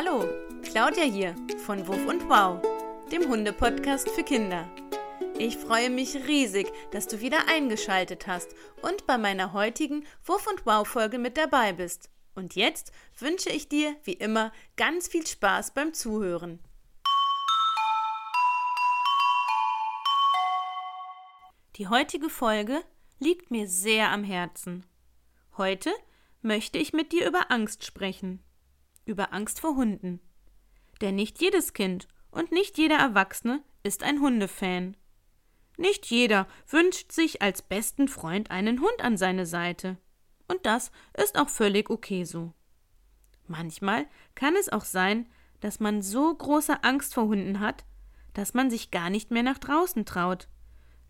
Hallo, Claudia hier von Wuff und Wow, dem Hunde-Podcast für Kinder. Ich freue mich riesig, dass du wieder eingeschaltet hast und bei meiner heutigen Wuff und Wow-Folge mit dabei bist. Und jetzt wünsche ich dir, wie immer, ganz viel Spaß beim Zuhören. Die heutige Folge liegt mir sehr am Herzen. Heute möchte ich mit dir über Angst sprechen. Über Angst vor Hunden. Denn nicht jedes Kind und nicht jeder Erwachsene ist ein Hundefan. Nicht jeder wünscht sich als besten Freund einen Hund an seine Seite. Und das ist auch völlig okay so. Manchmal kann es auch sein, dass man so große Angst vor Hunden hat, dass man sich gar nicht mehr nach draußen traut,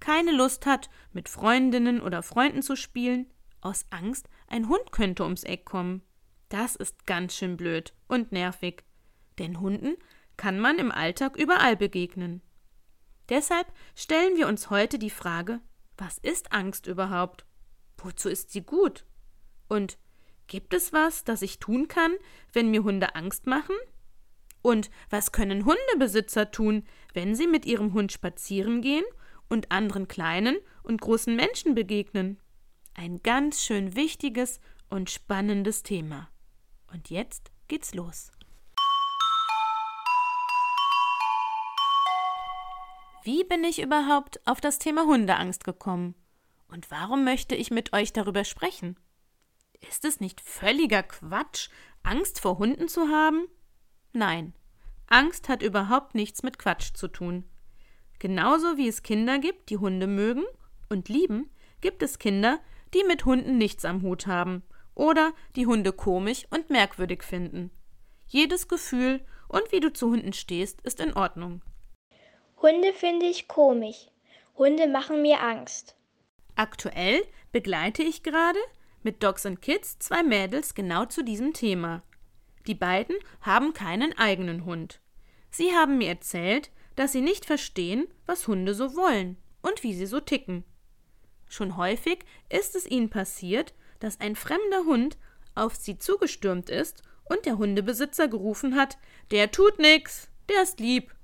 keine Lust hat, mit Freundinnen oder Freunden zu spielen, aus Angst, ein Hund könnte ums Eck kommen. Das ist ganz schön blöd und nervig. Denn Hunden kann man im Alltag überall begegnen. Deshalb stellen wir uns heute die Frage, was ist Angst überhaupt? Wozu ist sie gut? Und gibt es was, das ich tun kann, wenn mir Hunde Angst machen? Und was können Hundebesitzer tun, wenn sie mit ihrem Hund spazieren gehen und anderen kleinen und großen Menschen begegnen? Ein ganz schön wichtiges und spannendes Thema. Und jetzt geht's los. Wie bin ich überhaupt auf das Thema Hundeangst gekommen? Und warum möchte ich mit euch darüber sprechen? Ist es nicht völliger Quatsch, Angst vor Hunden zu haben? Nein, Angst hat überhaupt nichts mit Quatsch zu tun. Genauso wie es Kinder gibt, die Hunde mögen und lieben, gibt es Kinder, die mit Hunden nichts am Hut haben oder die Hunde komisch und merkwürdig finden. Jedes Gefühl und wie du zu Hunden stehst, ist in Ordnung. Hunde finde ich komisch. Hunde machen mir Angst. Aktuell begleite ich gerade mit Dogs and Kids zwei Mädels genau zu diesem Thema. Die beiden haben keinen eigenen Hund. Sie haben mir erzählt, dass sie nicht verstehen, was Hunde so wollen und wie sie so ticken. Schon häufig ist es ihnen passiert, dass ein fremder Hund auf sie zugestürmt ist und der Hundebesitzer gerufen hat, der tut nix, der ist lieb.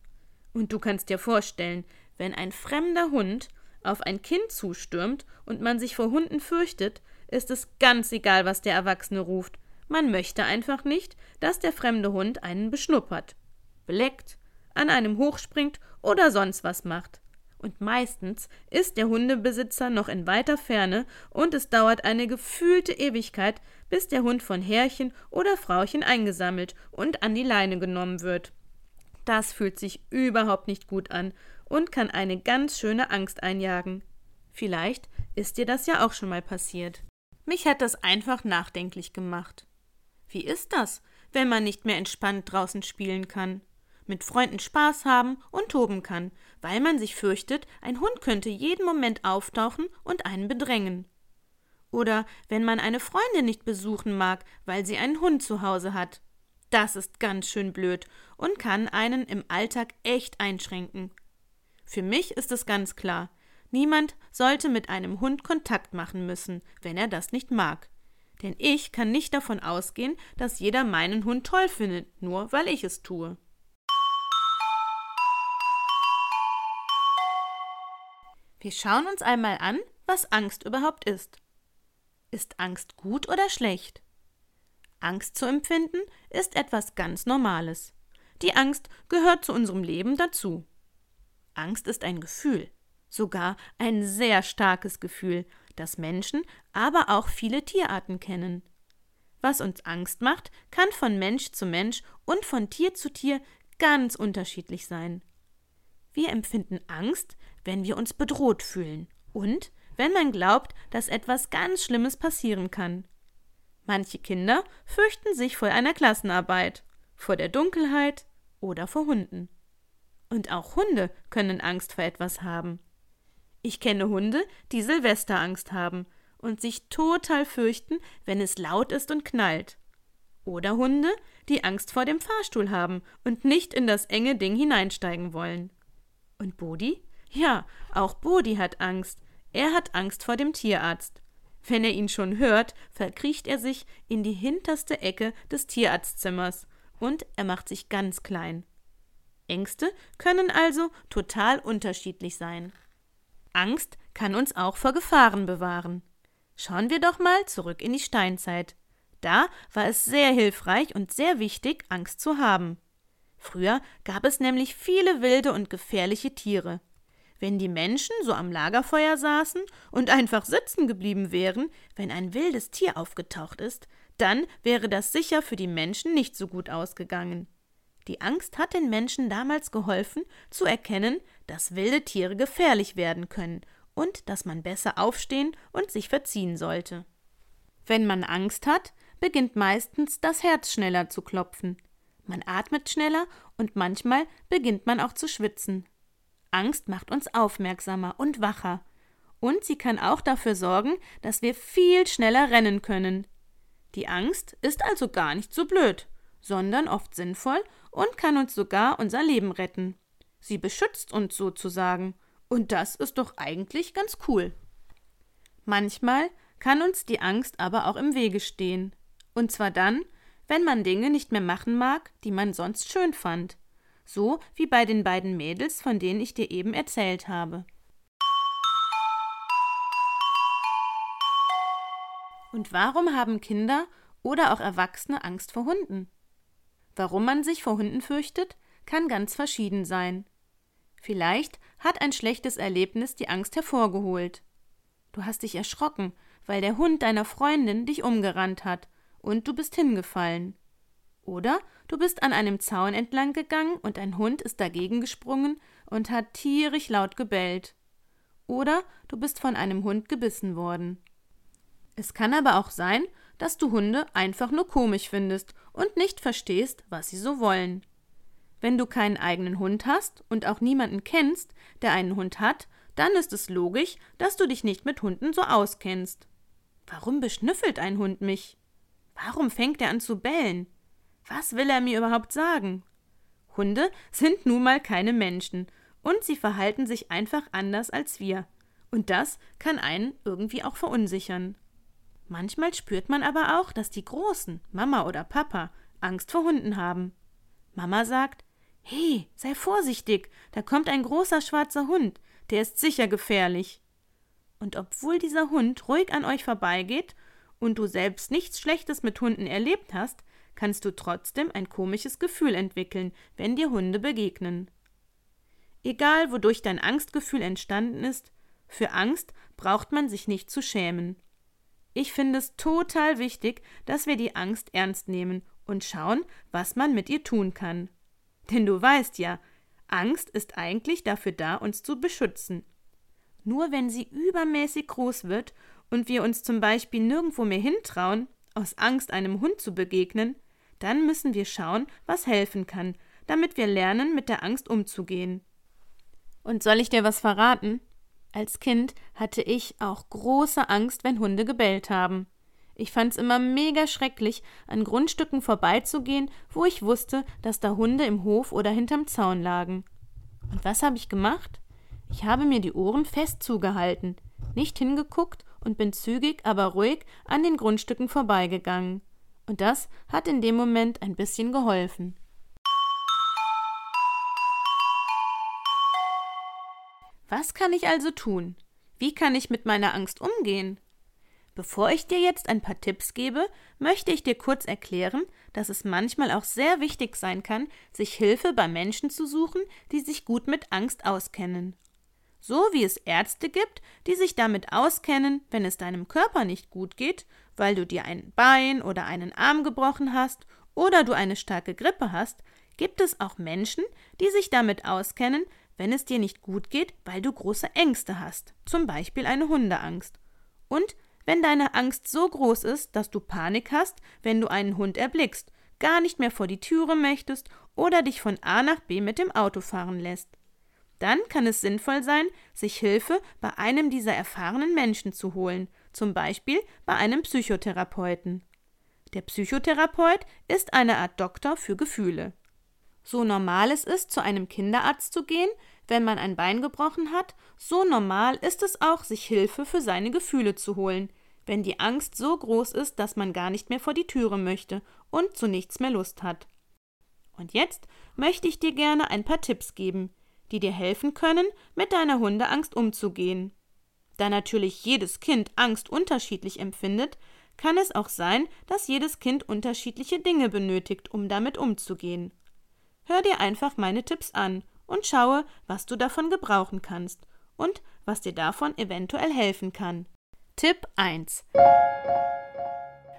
Und du kannst dir vorstellen, wenn ein fremder Hund auf ein Kind zustürmt und man sich vor Hunden fürchtet, ist es ganz egal, was der Erwachsene ruft. Man möchte einfach nicht, dass der fremde Hund einen beschnuppert, beleckt, an einem hochspringt oder sonst was macht und meistens ist der Hundebesitzer noch in weiter Ferne und es dauert eine gefühlte Ewigkeit, bis der Hund von Herrchen oder Frauchen eingesammelt und an die Leine genommen wird. Das fühlt sich überhaupt nicht gut an und kann eine ganz schöne Angst einjagen. Vielleicht ist dir das ja auch schon mal passiert. Mich hat das einfach nachdenklich gemacht. Wie ist das, wenn man nicht mehr entspannt draußen spielen kann? Mit Freunden Spaß haben und toben kann, weil man sich fürchtet, ein Hund könnte jeden Moment auftauchen und einen bedrängen. Oder wenn man eine Freundin nicht besuchen mag, weil sie einen Hund zu Hause hat. Das ist ganz schön blöd und kann einen im Alltag echt einschränken. Für mich ist es ganz klar, niemand sollte mit einem Hund Kontakt machen müssen, wenn er das nicht mag. Denn ich kann nicht davon ausgehen, dass jeder meinen Hund toll findet, nur weil ich es tue. Wir schauen uns einmal an, was Angst überhaupt ist. Ist Angst gut oder schlecht? Angst zu empfinden ist etwas ganz Normales. Die Angst gehört zu unserem Leben dazu. Angst ist ein Gefühl, sogar ein sehr starkes Gefühl, das Menschen, aber auch viele Tierarten kennen. Was uns Angst macht, kann von Mensch zu Mensch und von Tier zu Tier ganz unterschiedlich sein. Wir empfinden Angst, wenn wir uns bedroht fühlen und wenn man glaubt, dass etwas ganz Schlimmes passieren kann. Manche Kinder fürchten sich vor einer Klassenarbeit, vor der Dunkelheit oder vor Hunden. Und auch Hunde können Angst vor etwas haben. Ich kenne Hunde, die Silvesterangst haben und sich total fürchten, wenn es laut ist und knallt. Oder Hunde, die Angst vor dem Fahrstuhl haben und nicht in das enge Ding hineinsteigen wollen. Und Bodi? Ja, auch Bodi hat Angst. Er hat Angst vor dem Tierarzt. Wenn er ihn schon hört, verkriecht er sich in die hinterste Ecke des Tierarztzimmers und er macht sich ganz klein. Ängste können also total unterschiedlich sein. Angst kann uns auch vor Gefahren bewahren. Schauen wir doch mal zurück in die Steinzeit. Da war es sehr hilfreich und sehr wichtig, Angst zu haben. Früher gab es nämlich viele wilde und gefährliche Tiere. Wenn die Menschen so am Lagerfeuer saßen und einfach sitzen geblieben wären, wenn ein wildes Tier aufgetaucht ist, dann wäre das sicher für die Menschen nicht so gut ausgegangen. Die Angst hat den Menschen damals geholfen, zu erkennen, dass wilde Tiere gefährlich werden können und dass man besser aufstehen und sich verziehen sollte. Wenn man Angst hat, beginnt meistens das Herz schneller zu klopfen. Man atmet schneller und manchmal beginnt man auch zu schwitzen. Angst macht uns aufmerksamer und wacher. Und sie kann auch dafür sorgen, dass wir viel schneller rennen können. Die Angst ist also gar nicht so blöd, sondern oft sinnvoll und kann uns sogar unser Leben retten. Sie beschützt uns sozusagen. Und das ist doch eigentlich ganz cool. Manchmal kann uns die Angst aber auch im Wege stehen. Und zwar dann, wenn man Dinge nicht mehr machen mag, die man sonst schön fand so wie bei den beiden Mädels, von denen ich dir eben erzählt habe. Und warum haben Kinder oder auch Erwachsene Angst vor Hunden? Warum man sich vor Hunden fürchtet, kann ganz verschieden sein. Vielleicht hat ein schlechtes Erlebnis die Angst hervorgeholt. Du hast dich erschrocken, weil der Hund deiner Freundin dich umgerannt hat, und du bist hingefallen. Oder du bist an einem Zaun entlang gegangen und ein Hund ist dagegen gesprungen und hat tierisch laut gebellt. Oder du bist von einem Hund gebissen worden. Es kann aber auch sein, dass du Hunde einfach nur komisch findest und nicht verstehst, was sie so wollen. Wenn du keinen eigenen Hund hast und auch niemanden kennst, der einen Hund hat, dann ist es logisch, dass du dich nicht mit Hunden so auskennst. Warum beschnüffelt ein Hund mich? Warum fängt er an zu bellen? Was will er mir überhaupt sagen? Hunde sind nun mal keine Menschen und sie verhalten sich einfach anders als wir. Und das kann einen irgendwie auch verunsichern. Manchmal spürt man aber auch, dass die Großen, Mama oder Papa, Angst vor Hunden haben. Mama sagt, He, sei vorsichtig, da kommt ein großer schwarzer Hund, der ist sicher gefährlich. Und obwohl dieser Hund ruhig an euch vorbeigeht und du selbst nichts Schlechtes mit Hunden erlebt hast, kannst du trotzdem ein komisches Gefühl entwickeln, wenn dir Hunde begegnen. Egal, wodurch dein Angstgefühl entstanden ist, für Angst braucht man sich nicht zu schämen. Ich finde es total wichtig, dass wir die Angst ernst nehmen und schauen, was man mit ihr tun kann. Denn du weißt ja, Angst ist eigentlich dafür da, uns zu beschützen. Nur wenn sie übermäßig groß wird und wir uns zum Beispiel nirgendwo mehr hintrauen, aus Angst einem Hund zu begegnen, dann müssen wir schauen, was helfen kann, damit wir lernen, mit der Angst umzugehen. Und soll ich dir was verraten? Als Kind hatte ich auch große Angst, wenn Hunde gebellt haben. Ich fand's immer mega schrecklich, an Grundstücken vorbeizugehen, wo ich wusste, dass da Hunde im Hof oder hinterm Zaun lagen. Und was habe ich gemacht? Ich habe mir die Ohren fest zugehalten, nicht hingeguckt und bin zügig, aber ruhig an den Grundstücken vorbeigegangen. Und das hat in dem Moment ein bisschen geholfen. Was kann ich also tun? Wie kann ich mit meiner Angst umgehen? Bevor ich dir jetzt ein paar Tipps gebe, möchte ich dir kurz erklären, dass es manchmal auch sehr wichtig sein kann, sich Hilfe bei Menschen zu suchen, die sich gut mit Angst auskennen. So wie es Ärzte gibt, die sich damit auskennen, wenn es deinem Körper nicht gut geht, weil du dir ein Bein oder einen Arm gebrochen hast oder du eine starke Grippe hast, gibt es auch Menschen, die sich damit auskennen, wenn es dir nicht gut geht, weil du große Ängste hast, zum Beispiel eine Hundeangst. Und wenn deine Angst so groß ist, dass du Panik hast, wenn du einen Hund erblickst, gar nicht mehr vor die Türe möchtest oder dich von A nach B mit dem Auto fahren lässt. Dann kann es sinnvoll sein, sich Hilfe bei einem dieser erfahrenen Menschen zu holen, zum Beispiel bei einem Psychotherapeuten. Der Psychotherapeut ist eine Art Doktor für Gefühle. So normal es ist, zu einem Kinderarzt zu gehen, wenn man ein Bein gebrochen hat, so normal ist es auch, sich Hilfe für seine Gefühle zu holen, wenn die Angst so groß ist, dass man gar nicht mehr vor die Türe möchte und zu nichts mehr Lust hat. Und jetzt möchte ich dir gerne ein paar Tipps geben, die dir helfen können, mit deiner Hundeangst umzugehen. Da natürlich jedes Kind Angst unterschiedlich empfindet, kann es auch sein, dass jedes Kind unterschiedliche Dinge benötigt, um damit umzugehen. Hör dir einfach meine Tipps an und schaue, was du davon gebrauchen kannst und was dir davon eventuell helfen kann. Tipp 1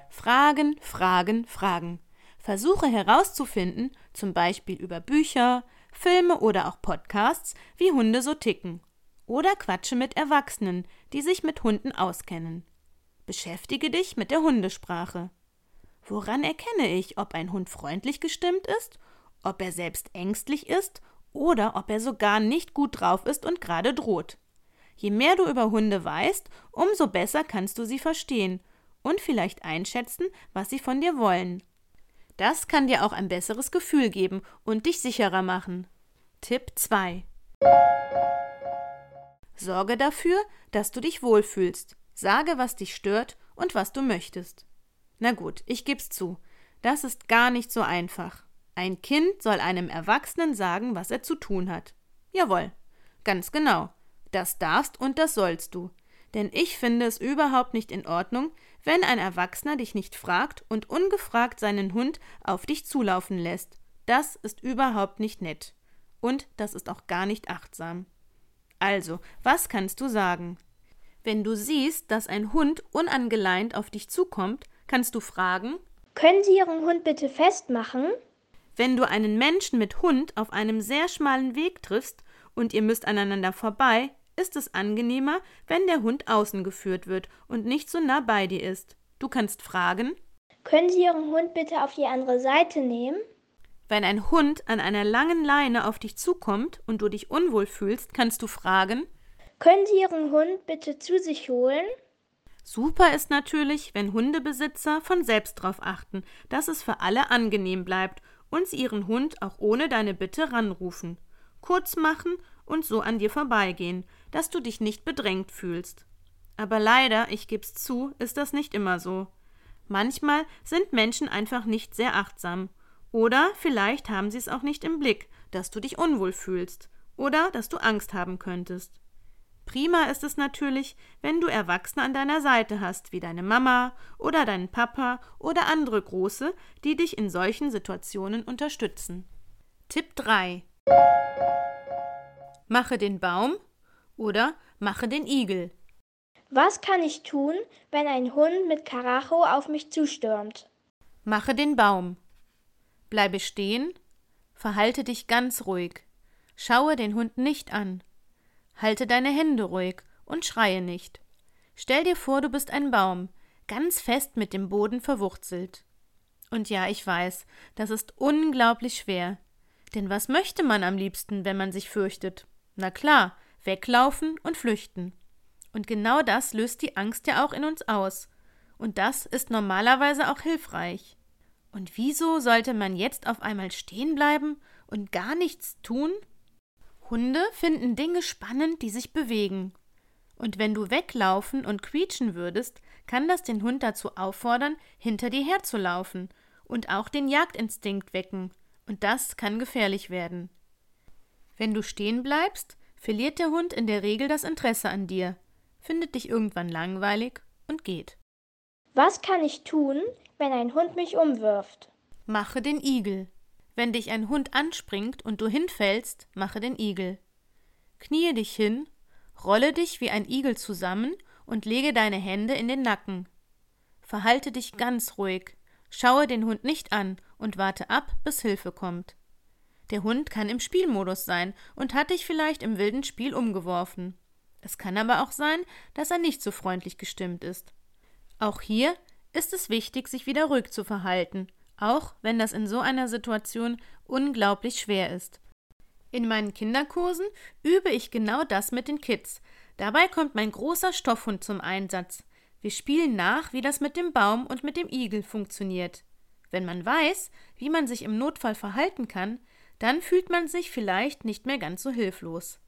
Fragen, Fragen, Fragen. Versuche herauszufinden, zum Beispiel über Bücher, Filme oder auch Podcasts, wie Hunde so ticken. Oder quatsche mit Erwachsenen, die sich mit Hunden auskennen. Beschäftige dich mit der Hundesprache. Woran erkenne ich, ob ein Hund freundlich gestimmt ist, ob er selbst ängstlich ist oder ob er sogar nicht gut drauf ist und gerade droht? Je mehr du über Hunde weißt, umso besser kannst du sie verstehen und vielleicht einschätzen, was sie von dir wollen. Das kann dir auch ein besseres Gefühl geben und dich sicherer machen. Tipp 2 Sorge dafür, dass du dich wohlfühlst. Sage, was dich stört und was du möchtest. Na gut, ich geb's zu. Das ist gar nicht so einfach. Ein Kind soll einem Erwachsenen sagen, was er zu tun hat. Jawohl, ganz genau. Das darfst und das sollst du. Denn ich finde es überhaupt nicht in Ordnung, wenn ein Erwachsener dich nicht fragt und ungefragt seinen Hund auf dich zulaufen lässt. Das ist überhaupt nicht nett. Und das ist auch gar nicht achtsam. Also, was kannst du sagen? Wenn du siehst, dass ein Hund unangeleint auf dich zukommt, kannst du fragen Können Sie Ihren Hund bitte festmachen? Wenn du einen Menschen mit Hund auf einem sehr schmalen Weg triffst und ihr müsst aneinander vorbei, ist es angenehmer, wenn der Hund außen geführt wird und nicht so nah bei dir ist. Du kannst fragen Können Sie Ihren Hund bitte auf die andere Seite nehmen? Wenn ein Hund an einer langen Leine auf dich zukommt und du dich unwohl fühlst, kannst du fragen können Sie Ihren Hund bitte zu sich holen? Super ist natürlich, wenn Hundebesitzer von selbst darauf achten, dass es für alle angenehm bleibt und sie ihren Hund auch ohne deine Bitte ranrufen, kurz machen und so an dir vorbeigehen, dass du dich nicht bedrängt fühlst. Aber leider, ich geb's zu, ist das nicht immer so. Manchmal sind Menschen einfach nicht sehr achtsam. Oder vielleicht haben sie es auch nicht im Blick, dass du dich unwohl fühlst. Oder dass du Angst haben könntest. Prima ist es natürlich, wenn du Erwachsene an deiner Seite hast, wie deine Mama oder deinen Papa oder andere Große, die dich in solchen Situationen unterstützen. Tipp 3 Mache den Baum oder mache den Igel. Was kann ich tun, wenn ein Hund mit Karacho auf mich zustürmt? Mache den Baum. Bleibe stehen, verhalte dich ganz ruhig. Schaue den Hund nicht an. Halte deine Hände ruhig und schreie nicht. Stell dir vor, du bist ein Baum, ganz fest mit dem Boden verwurzelt. Und ja, ich weiß, das ist unglaublich schwer. Denn was möchte man am liebsten, wenn man sich fürchtet? Na klar, weglaufen und flüchten. Und genau das löst die Angst ja auch in uns aus. Und das ist normalerweise auch hilfreich. Und wieso sollte man jetzt auf einmal stehen bleiben und gar nichts tun? Hunde finden Dinge spannend, die sich bewegen. Und wenn du weglaufen und quietschen würdest, kann das den Hund dazu auffordern, hinter dir herzulaufen und auch den Jagdinstinkt wecken, und das kann gefährlich werden. Wenn du stehen bleibst, verliert der Hund in der Regel das Interesse an dir, findet dich irgendwann langweilig und geht. Was kann ich tun, wenn ein Hund mich umwirft? Mache den Igel. Wenn dich ein Hund anspringt und du hinfällst, mache den Igel. Kniee dich hin, rolle dich wie ein Igel zusammen und lege deine Hände in den Nacken. Verhalte dich ganz ruhig, schaue den Hund nicht an und warte ab, bis Hilfe kommt. Der Hund kann im Spielmodus sein und hat dich vielleicht im wilden Spiel umgeworfen. Es kann aber auch sein, dass er nicht so freundlich gestimmt ist. Auch hier ist es wichtig, sich wieder ruhig zu verhalten auch wenn das in so einer Situation unglaublich schwer ist. In meinen Kinderkursen übe ich genau das mit den Kids. Dabei kommt mein großer Stoffhund zum Einsatz. Wir spielen nach, wie das mit dem Baum und mit dem Igel funktioniert. Wenn man weiß, wie man sich im Notfall verhalten kann, dann fühlt man sich vielleicht nicht mehr ganz so hilflos.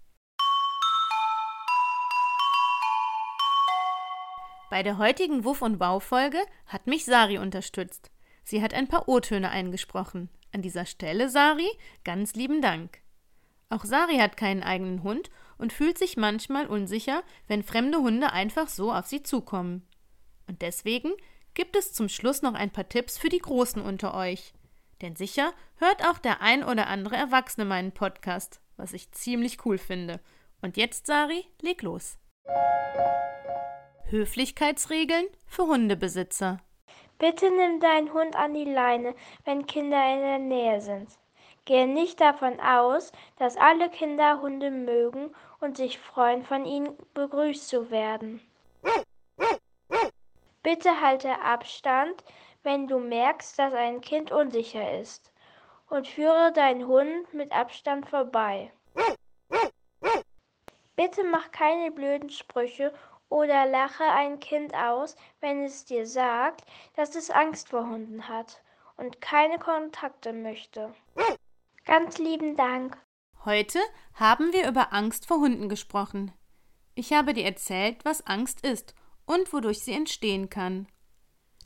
Bei der heutigen Wuff und Wow Folge hat mich Sari unterstützt. Sie hat ein paar O-Töne eingesprochen. An dieser Stelle, Sari, ganz lieben Dank. Auch Sari hat keinen eigenen Hund und fühlt sich manchmal unsicher, wenn fremde Hunde einfach so auf sie zukommen. Und deswegen gibt es zum Schluss noch ein paar Tipps für die Großen unter euch. Denn sicher hört auch der ein oder andere Erwachsene meinen Podcast, was ich ziemlich cool finde. Und jetzt, Sari, leg los. Höflichkeitsregeln für Hundebesitzer. Bitte nimm deinen Hund an die Leine, wenn Kinder in der Nähe sind. Gehe nicht davon aus, dass alle Kinder Hunde mögen und sich freuen, von ihnen begrüßt zu werden. Bitte halte Abstand, wenn du merkst, dass ein Kind unsicher ist, und führe deinen Hund mit Abstand vorbei. Bitte mach keine blöden Sprüche oder lache ein Kind aus, wenn es dir sagt, dass es Angst vor Hunden hat und keine Kontakte möchte. Ganz lieben Dank. Heute haben wir über Angst vor Hunden gesprochen. Ich habe dir erzählt, was Angst ist und wodurch sie entstehen kann.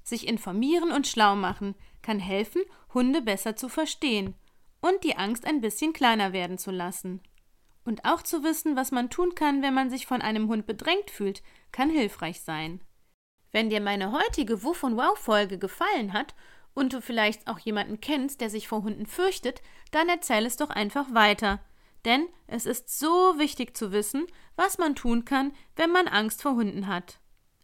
Sich informieren und schlau machen kann helfen, Hunde besser zu verstehen und die Angst ein bisschen kleiner werden zu lassen. Und auch zu wissen, was man tun kann, wenn man sich von einem Hund bedrängt fühlt, kann hilfreich sein. Wenn dir meine heutige Wuff und Wow Folge gefallen hat und du vielleicht auch jemanden kennst, der sich vor Hunden fürchtet, dann erzähl es doch einfach weiter. Denn es ist so wichtig zu wissen, was man tun kann, wenn man Angst vor Hunden hat.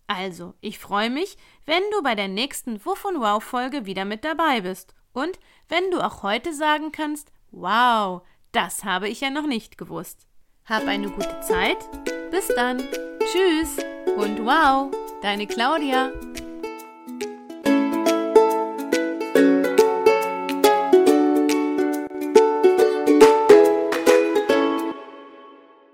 Also, ich freue mich, wenn du bei der nächsten Wuff und Wow Folge wieder mit dabei bist und wenn du auch heute sagen kannst, wow, das habe ich ja noch nicht gewusst. Hab eine gute Zeit. Bis dann. Tschüss und wow, deine Claudia.